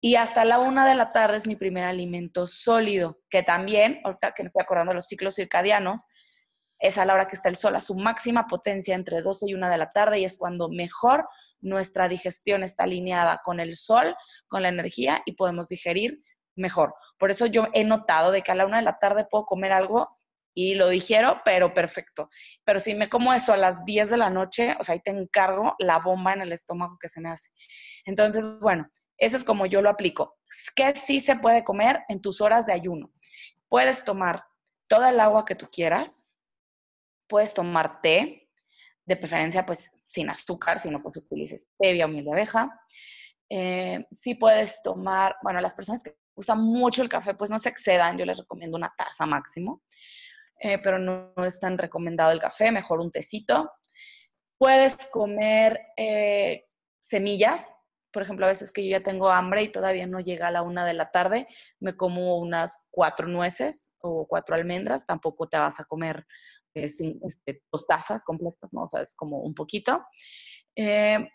Y hasta la una de la tarde es mi primer alimento sólido, que también, ahorita que me estoy acordando de los ciclos circadianos, es a la hora que está el sol a su máxima potencia entre 12 y una de la tarde y es cuando mejor nuestra digestión está alineada con el sol, con la energía y podemos digerir mejor. Por eso yo he notado de que a la una de la tarde puedo comer algo y lo digiero, pero perfecto. Pero si me como eso a las 10 de la noche, o sea, ahí te encargo la bomba en el estómago que se me hace. Entonces, bueno, eso es como yo lo aplico. ¿Qué sí se puede comer en tus horas de ayuno? Puedes tomar toda el agua que tú quieras, puedes tomar té, de preferencia pues sin azúcar, sino pues utilices stevia o miel de abeja. Eh, sí puedes tomar, bueno, las personas que gustan mucho el café, pues no se excedan, yo les recomiendo una taza máximo. Eh, pero no, es tan recomendado el café, mejor un tecito. Puedes comer eh, semillas, por ejemplo, a veces que yo ya tengo hambre y todavía no llega a la una de la tarde, me como unas cuatro nueces o cuatro almendras, tampoco te vas a comer eh, este, dos tazas completas, ¿no? O sea, es como un poquito.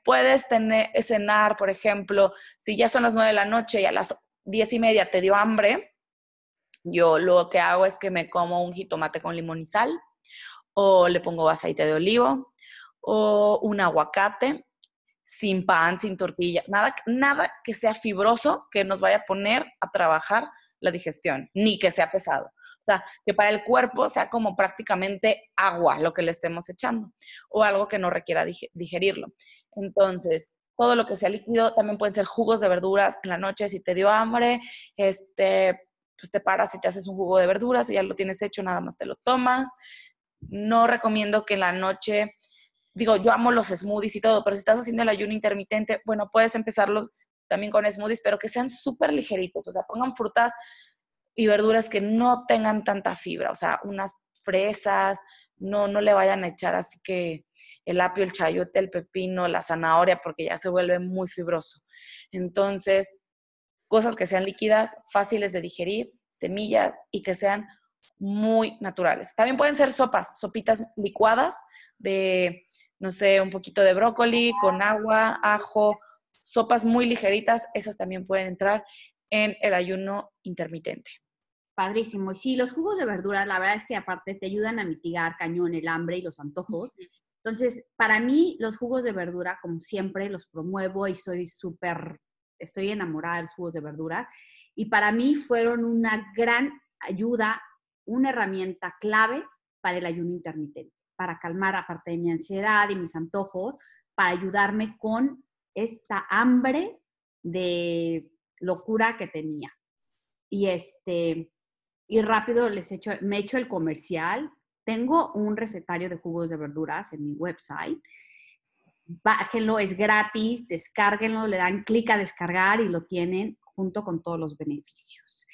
puedes tener, cenar, por ejemplo, si ya son las nueve de la noche y a las diez y media te dio hambre, yo lo que hago es que me como un jitomate con limón y sal, o le pongo aceite de olivo, o un aguacate, sin pan, sin tortilla, nada, nada que sea fibroso que nos vaya a poner a trabajar la digestión, ni que sea pesado. Sea, que para el cuerpo sea como prácticamente agua lo que le estemos echando, o algo que no requiera digerirlo. Entonces, todo lo que sea líquido, también pueden ser jugos de verduras en la noche si te dio hambre, este, pues te paras y te haces un jugo de verduras y ya lo tienes hecho, nada más te lo tomas. No recomiendo que en la noche, digo, yo amo los smoothies y todo, pero si estás haciendo el ayuno intermitente, bueno, puedes empezarlo también con smoothies, pero que sean súper ligeritos, o sea, pongan frutas y verduras que no tengan tanta fibra, o sea, unas fresas, no, no le vayan a echar así que el apio, el chayote, el pepino, la zanahoria, porque ya se vuelve muy fibroso. Entonces, cosas que sean líquidas, fáciles de digerir, semillas y que sean muy naturales. También pueden ser sopas, sopitas licuadas de, no sé, un poquito de brócoli con agua, ajo, sopas muy ligeritas, esas también pueden entrar en el ayuno intermitente. Padrísimo. Y sí, los jugos de verduras, la verdad es que aparte te ayudan a mitigar cañón el hambre y los antojos. Entonces, para mí, los jugos de verdura, como siempre, los promuevo y soy súper estoy enamorada de los jugos de verdura y para mí fueron una gran ayuda, una herramienta clave para el ayuno intermitente, para calmar aparte de mi ansiedad y mis antojos, para ayudarme con esta hambre de locura que tenía. Y este y rápido les echo me echo el comercial. Tengo un recetario de jugos de verduras en mi website bájenlo, es gratis, descárguenlo, le dan clic a descargar y lo tienen junto con todos los beneficios.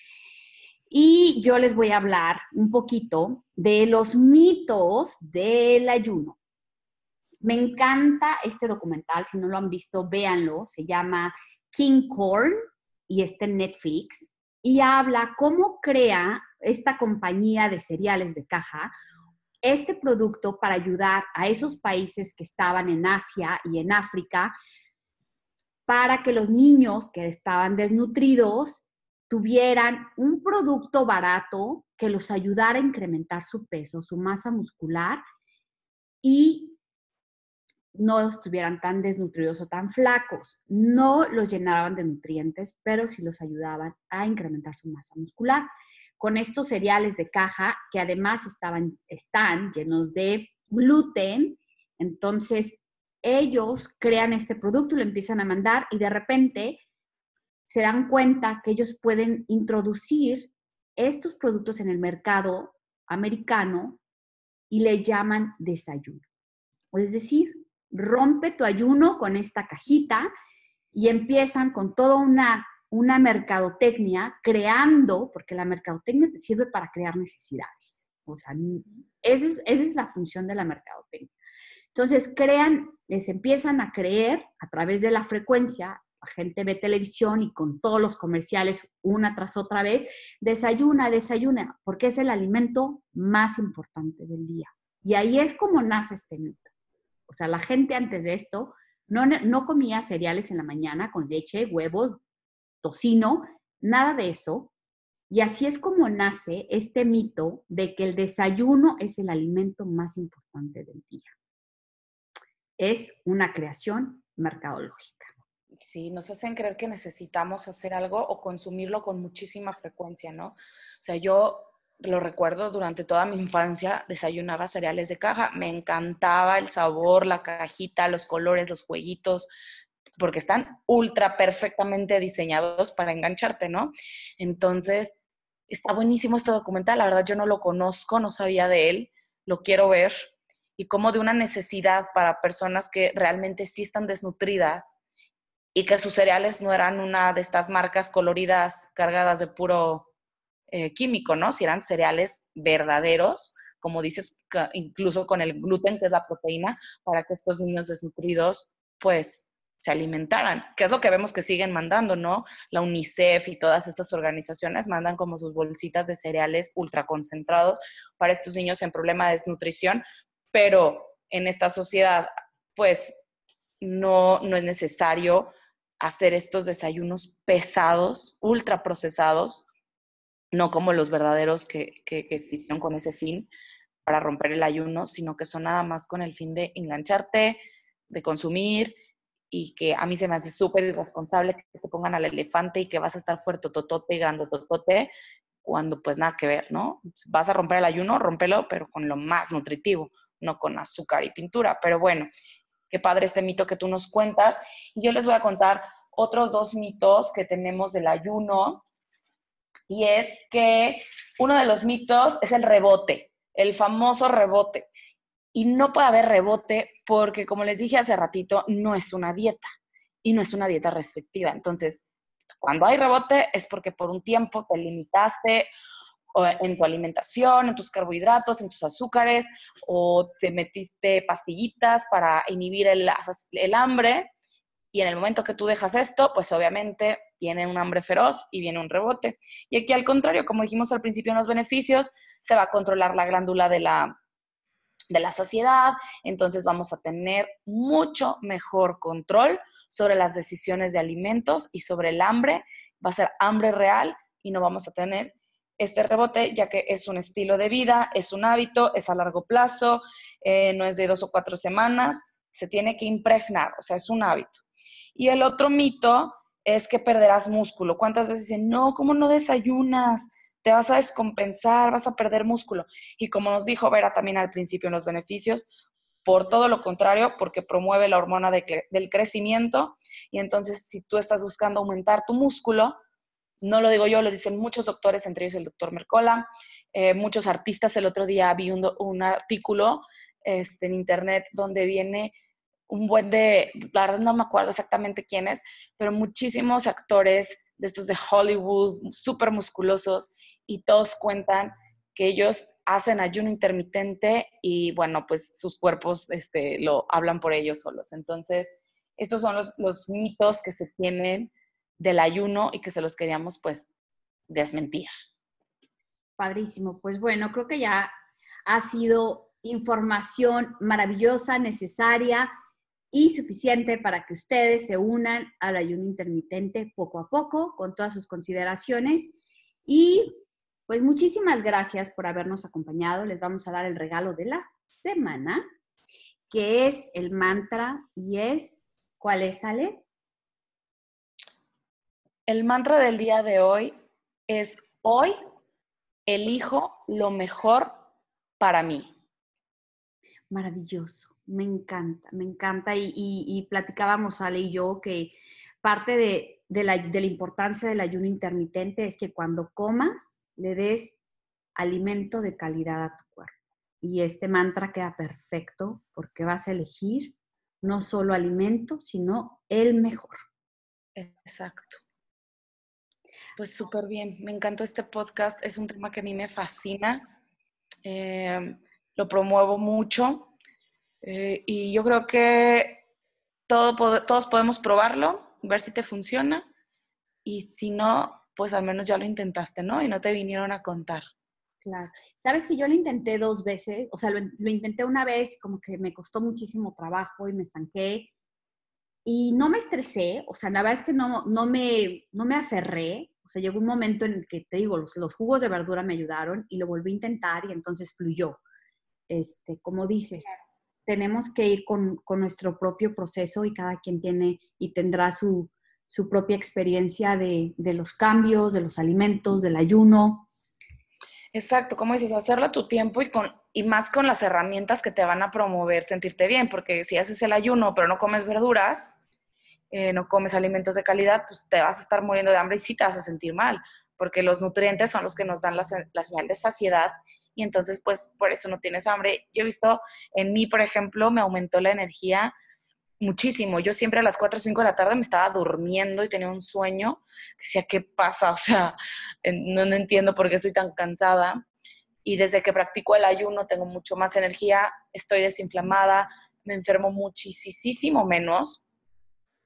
Y yo les voy a hablar un poquito de los mitos del ayuno. Me encanta este documental, si no lo han visto, véanlo, se llama King Corn y está en Netflix y habla cómo crea esta compañía de cereales de caja este producto para ayudar a esos países que estaban en Asia y en África para que los niños que estaban desnutridos tuvieran un producto barato que los ayudara a incrementar su peso, su masa muscular y no estuvieran tan desnutridos o tan flacos. No los llenaban de nutrientes, pero sí los ayudaban a incrementar su masa muscular. Con estos cereales de caja, que además estaban, están llenos de gluten, entonces ellos crean este producto lo empiezan a mandar y de repente se dan cuenta que ellos pueden introducir estos productos en el mercado americano y le llaman desayuno. Es decir, rompe tu ayuno con esta cajita y empiezan con toda una, una mercadotecnia creando, porque la mercadotecnia te sirve para crear necesidades. O sea, eso esa es la función de la mercadotecnia. Entonces, crean, les empiezan a creer a través de la frecuencia, la gente ve televisión y con todos los comerciales una tras otra vez, desayuna, desayuna, porque es el alimento más importante del día. Y ahí es como nace este mito. Sea, la gente antes de esto no, no comía cereales en la mañana con leche, huevos, tocino, nada de eso. Y así es como nace este mito de que el desayuno es el alimento más importante del día. Es una creación mercadológica. Sí, nos hacen creer que necesitamos hacer algo o consumirlo con muchísima frecuencia, ¿no? O sea, yo lo recuerdo durante toda mi infancia, desayunaba cereales de caja, me encantaba el sabor, la cajita, los colores, los jueguitos, porque están ultra perfectamente diseñados para engancharte, ¿no? Entonces, está buenísimo este documental, la verdad yo no lo conozco, no sabía de él, lo quiero ver, y como de una necesidad para personas que realmente sí están desnutridas y que sus cereales no eran una de estas marcas coloridas cargadas de puro eh, químico, ¿no? Si eran cereales verdaderos, como dices, incluso con el gluten, que es la proteína, para que estos niños desnutridos, pues, se alimentaran, que es lo que vemos que siguen mandando, ¿no? La UNICEF y todas estas organizaciones mandan como sus bolsitas de cereales ultraconcentrados para estos niños en problema de desnutrición, pero en esta sociedad, pues, no, no es necesario hacer estos desayunos pesados, ultraprocesados, no como los verdaderos que, que, que se hicieron con ese fin para romper el ayuno, sino que son nada más con el fin de engancharte, de consumir y que a mí se me hace súper irresponsable que te pongan al elefante y que vas a estar fuerte, totote, grande, totote, cuando pues nada que ver, ¿no? Vas a romper el ayuno, rómpelo, pero con lo más nutritivo, no con azúcar y pintura. Pero bueno, qué padre este mito que tú nos cuentas. Y yo les voy a contar otros dos mitos que tenemos del ayuno y es que uno de los mitos es el rebote, el famoso rebote. Y no puede haber rebote porque, como les dije hace ratito, no es una dieta y no es una dieta restrictiva. Entonces, cuando hay rebote es porque por un tiempo te limitaste en tu alimentación, en tus carbohidratos, en tus azúcares, o te metiste pastillitas para inhibir el, el hambre y en el momento que tú dejas esto, pues obviamente viene un hambre feroz y viene un rebote. Y aquí al contrario, como dijimos al principio en los beneficios, se va a controlar la glándula de la, de la saciedad, entonces vamos a tener mucho mejor control sobre las decisiones de alimentos y sobre el hambre. Va a ser hambre real y no vamos a tener este rebote, ya que es un estilo de vida, es un hábito, es a largo plazo, eh, no es de dos o cuatro semanas, se tiene que impregnar, o sea, es un hábito. Y el otro mito es que perderás músculo. ¿Cuántas veces dicen, no, ¿cómo no desayunas? Te vas a descompensar, vas a perder músculo. Y como nos dijo Vera también al principio en los beneficios, por todo lo contrario, porque promueve la hormona del crecimiento. Y entonces, si tú estás buscando aumentar tu músculo, no lo digo yo, lo dicen muchos doctores, entre ellos el doctor Mercola, eh, muchos artistas. El otro día vi un, artículo este, en internet donde viene un buen de, la verdad no me acuerdo exactamente quiénes, pero muchísimos actores de estos de Hollywood, súper musculosos, y todos cuentan que ellos hacen ayuno intermitente y bueno, pues sus cuerpos este, lo hablan por ellos solos. Entonces, estos son los, los mitos que se tienen del ayuno y que se los queríamos pues desmentir. Padrísimo. Pues bueno, creo que ya ha sido información maravillosa, necesaria y suficiente para que ustedes se unan al ayuno intermitente poco a poco con todas sus consideraciones. Y pues muchísimas gracias por habernos acompañado. Les vamos a dar el regalo de la semana. qué es el mantra y es, ¿cuál es, Ale? El mantra del día de hoy es hoy elijo lo mejor para mí. Maravilloso, me encanta, me encanta. Y, platicábamos, Ale y yo, que parte de, la, de la importancia del ayuno intermitente es que cuando comas, le des alimento de calidad a tu cuerpo. Y este mantra queda perfecto porque vas a elegir no solo alimento, sino el mejor. Exacto. Pues súper bien, me encantó este podcast, es un tema que a mí me fascina, eh, lo promuevo mucho eh, y yo creo que todo, todos podemos probarlo, ver si te funciona y si no, pues al menos ya lo intentaste, ¿no? Y no te vinieron a contar. Claro. Sabes que yo lo intenté dos veces, o sea, lo, lo intenté una vez y como que me costó muchísimo trabajo y me estanqué y no me estresé, o sea, la verdad es que no, no, me, no me aferré, o sea, llegó un momento en el que, te digo, los, los jugos de verdura me ayudaron y lo volví a intentar y entonces fluyó. Este, como dices, tenemos que ir con, con nuestro propio proceso y cada quien tiene y tendrá su, su propia experiencia de, de, los cambios, de los alimentos, del ayuno. Exacto, como dices, hacerlo a tu tiempo y, con, y más con las herramientas que te van a promover sentirte bien, porque si haces el ayuno pero no comes verduras, eh, no comes alimentos de calidad, pues te vas a estar muriendo de hambre y sí te vas a sentir mal, porque los nutrientes son los que nos dan la, señal de saciedad y entonces pues por eso no tienes hambre. Yo he visto en mí, por ejemplo, me aumentó la energía muchísimo. Yo siempre a las 4 o 5 de la tarde me estaba durmiendo y tenía un sueño. Decía, ¿qué pasa? O sea, no, entiendo por qué estoy tan cansada. Y desde que practico el ayuno tengo mucho más energía, estoy desinflamada, me enfermo muchísimo menos.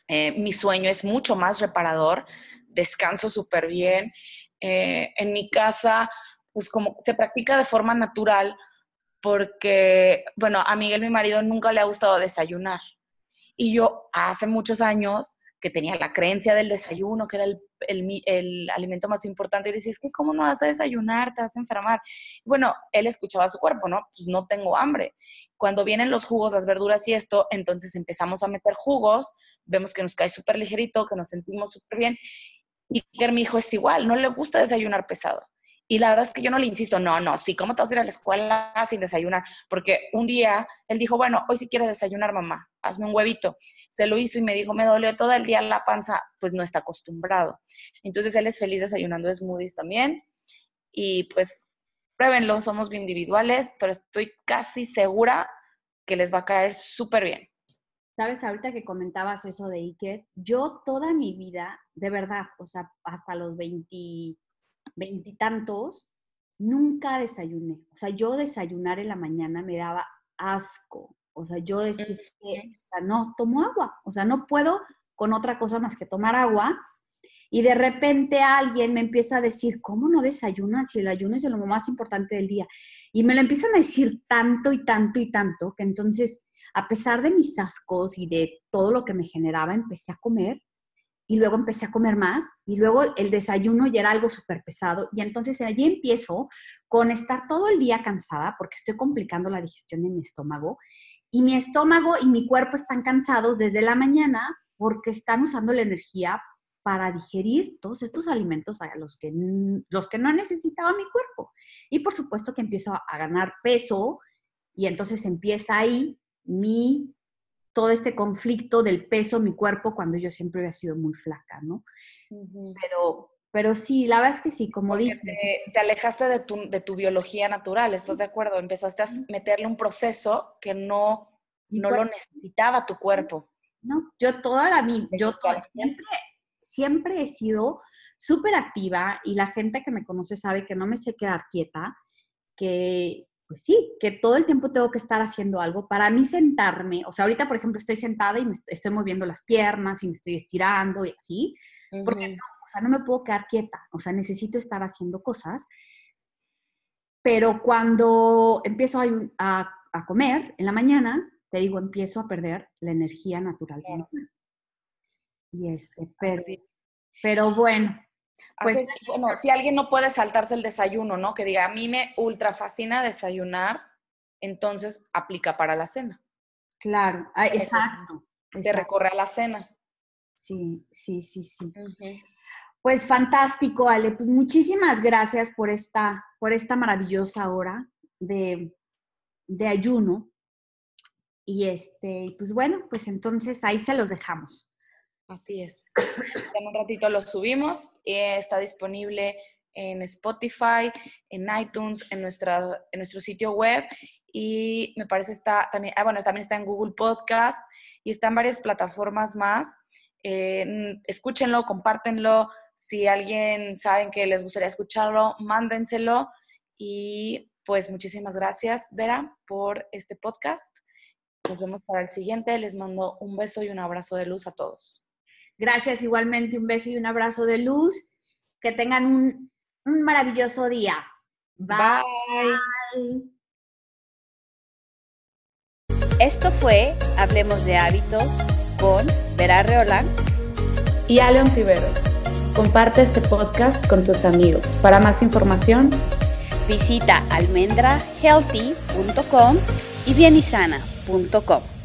Eh, mi sueño es mucho más reparador, descanso súper bien. Eh, en mi casa, pues como se practica de forma natural, porque, bueno, a Miguel, mi marido, nunca le ha gustado desayunar. Y yo hace muchos años que tenía la creencia del desayuno, que era el, el, alimento más importante, y decía, es que ¿cómo no vas a desayunar? Te vas a enfermar. Bueno, él escuchaba a su cuerpo, ¿no? Pues no tengo hambre. Cuando vienen los jugos, las verduras y esto, entonces empezamos a meter jugos, vemos que nos cae súper ligerito, que nos sentimos súper bien. Y mi hijo es igual, no le gusta desayunar pesado. Y la verdad es que yo no le insisto, no, no, sí, ¿cómo te vas a ir a la escuela sin desayunar? Porque un día él dijo, bueno, hoy sí quiero desayunar, mamá, hazme un huevito. Se lo hizo y me dijo, me dolió todo el día la panza, pues no está acostumbrado. Entonces él es feliz desayunando smoothies también. Y pues pruébenlo, somos individuales, pero estoy casi segura que les va a caer súper bien. Sabes, ahorita que comentabas eso de Iker, yo toda mi vida, de verdad, o sea, hasta los 20 veintitantos, nunca desayuné. O sea, yo desayunar en la mañana me daba asco. O sea, yo decía, o sea, no, tomo agua. O sea, no puedo con otra cosa más que tomar agua. Y de repente alguien me empieza a decir, ¿cómo no desayunas si el ayuno es lo más importante del día? Y me lo empiezan a decir tanto y tanto y tanto que entonces, a pesar de mis ascos y de todo lo que me generaba, empecé a comer y luego empecé a comer más y luego el desayuno ya era algo súper pesado y entonces allí empiezo con estar todo el día cansada porque estoy complicando la digestión en mi estómago y mi estómago y mi cuerpo están cansados desde la mañana porque están usando la energía para digerir todos estos alimentos a los que, los que no necesitaba mi cuerpo. Y por supuesto que empiezo a ganar peso y entonces empieza ahí mi todo este conflicto del peso mi cuerpo cuando yo siempre había sido muy flaca, ¿no? Pero, pero sí, la verdad es que sí, como dices. Te, alejaste de tu, de tu, biología natural, ¿estás de acuerdo? Empezaste a meterle un proceso que no, no lo necesitaba tu cuerpo. No, yo toda la vida, yo siempre, siempre he sido súper activa y la gente que me conoce sabe que no me sé quedar quieta, que, pues sí, que todo el tiempo tengo que estar haciendo algo. Para mí sentarme, o sea, ahorita, por ejemplo, estoy sentada y me estoy, moviendo las piernas y me estoy estirando y así, porque no, o sea, no me puedo quedar quieta, o sea, necesito estar haciendo cosas. Pero cuando empiezo a, a, comer en la mañana, te digo, empiezo a perder la energía natural. Y este, pero, pero bueno, pues, bueno, si alguien no puede saltarse el desayuno, ¿no? Que diga, a mí me ultra fascina desayunar, entonces aplica para la cena. Claro, ah, exacto. Te recorre a la cena. Sí, sí, sí, sí. Pues fantástico, Ale. Pues muchísimas gracias por esta, por esta maravillosa hora de, de ayuno. Y este, pues bueno, pues entonces ahí se los dejamos. Así es. En un ratito lo subimos. y está disponible en Spotify, en iTunes, en, nuestra, en nuestro sitio web y me parece está también, ah, bueno, también está en Google Podcast y está en varias plataformas más. Eh, escúchenlo, compártenlo. Si alguien saben que les gustaría escucharlo, mándenselo. Y pues muchísimas gracias, Vera, por este podcast. Nos vemos para el siguiente. Les mando un beso y un abrazo de luz a todos. Gracias igualmente, un beso y un abrazo de luz. Que tengan un, maravilloso día. Bye. Esto fue Hablemos de Hábitos con Vera Reolán y Aleon Tiveros. Comparte este podcast con tus amigos. Para más información, visita almendrahealthy.com y bienisana.com.